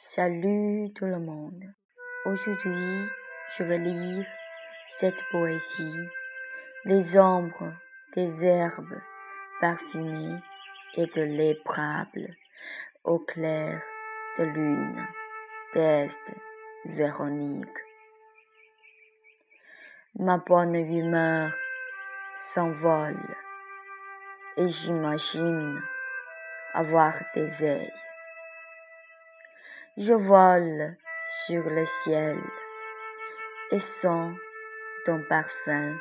Salut tout le monde. Aujourd'hui, je vais lire cette poésie. Les ombres des herbes parfumées et de l'éprable au clair de lune d'Est Véronique. Ma bonne humeur s'envole et j'imagine avoir des ailes. Je vole sur le ciel et sens ton parfum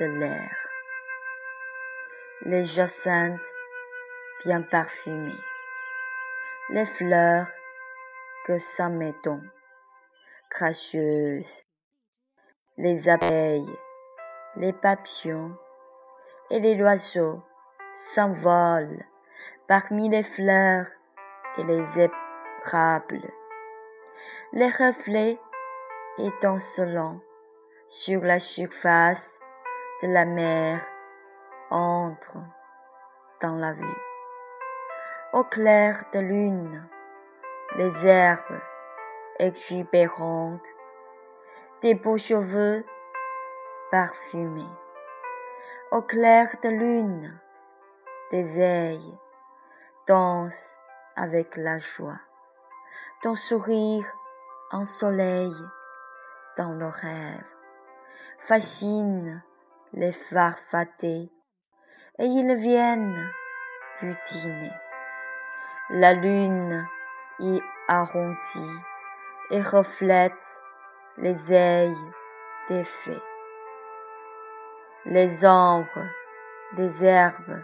de l'air. Les jacinthes bien parfumées, les fleurs que ça m'étonne, gracieuses, les abeilles, les papillons et les oiseaux s'envolent parmi les fleurs et les les reflets étincelants sur la surface de la mer entrent dans la vue. Au clair de lune, les herbes exubérantes, des beaux cheveux parfumés. Au clair de lune, des ailes dansent avec la joie ton sourire en soleil dans le rêve fascine les farfatés et ils viennent butiner. La lune y arrondit et reflète les ailes des fées. Les ombres des herbes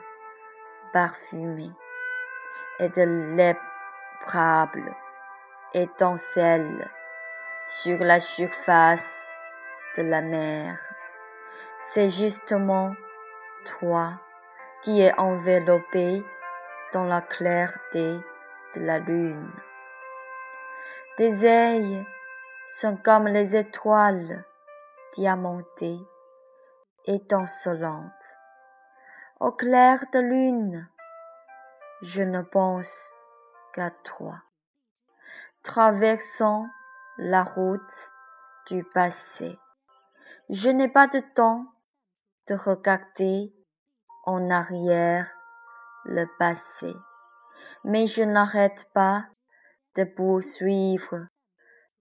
parfumées et de l'éprable étincelle sur la surface de la mer. C'est justement toi qui es enveloppé dans la clarté de la lune. Tes ailes sont comme les étoiles diamantées, étincelantes. Au clair de lune, je ne pense qu'à toi traversant la route du passé. Je n'ai pas de temps de regarder en arrière le passé, mais je n'arrête pas de poursuivre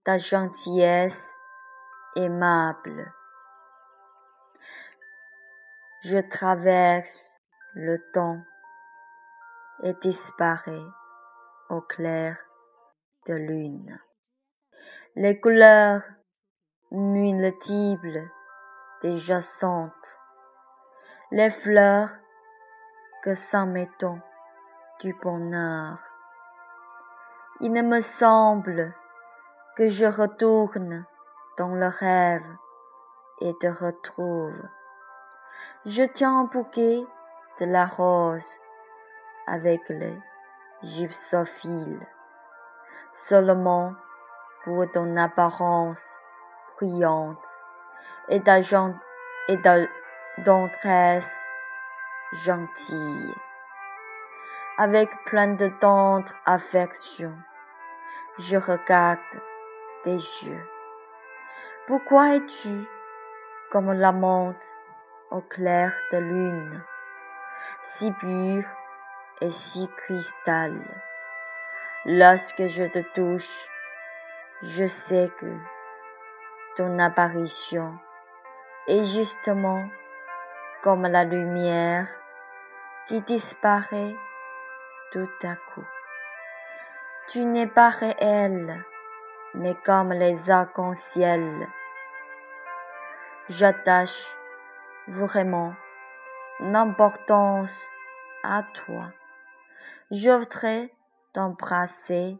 ta gentillesse aimable. Je traverse le temps et disparais au clair de lune. Les couleurs multiples des jacentes, les fleurs que mettons du bonheur. Il ne me semble que je retourne dans le rêve et te retrouve. Je tiens un bouquet de la rose avec le gypsophile seulement pour ton apparence brillante et ta et d'entresse gentille. Avec plein de tendre affection, je regarde tes yeux. Pourquoi es-tu comme la montre au clair de lune, si pure et si cristal? Lorsque je te touche, je sais que ton apparition est justement comme la lumière qui disparaît tout à coup. Tu n'es pas réel, mais comme les arcs-en-ciel. J'attache vraiment l'importance à toi. Je t'embrasser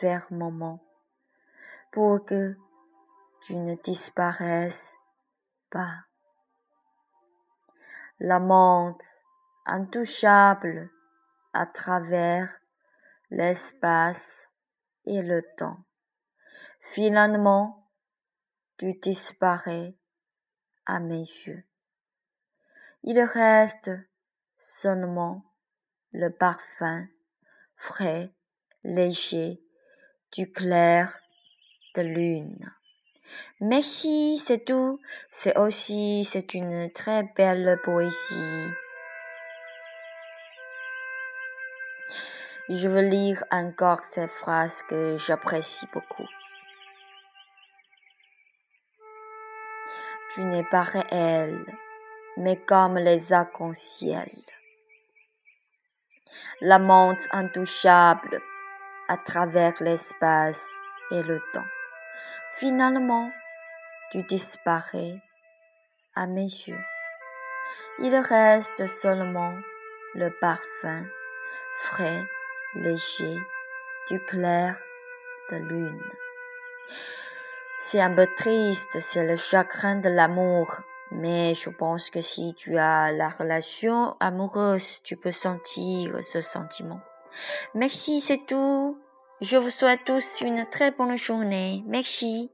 fermement pour que tu ne disparaisses pas. La montre intouchable à travers l'espace et le temps. Finalement, tu disparais à mes yeux. Il reste seulement le parfum frais, léger du clair de lune. Merci, c'est tout. C'est aussi, c'est une très belle poésie. Je veux lire encore ces phrases que j'apprécie beaucoup. Tu n'es pas réel, mais comme les arcs-en-ciel. La montre intouchable à travers l'espace et le temps. Finalement, tu disparais à mes yeux. Il reste seulement le parfum frais, léger du clair de lune. C'est un peu triste, c'est le chagrin de l'amour, mais je pense que si tu as la relation amoureuse, tu peux sentir ce sentiment. Merci, c'est tout. Je vous souhaite tous une très bonne journée. Merci.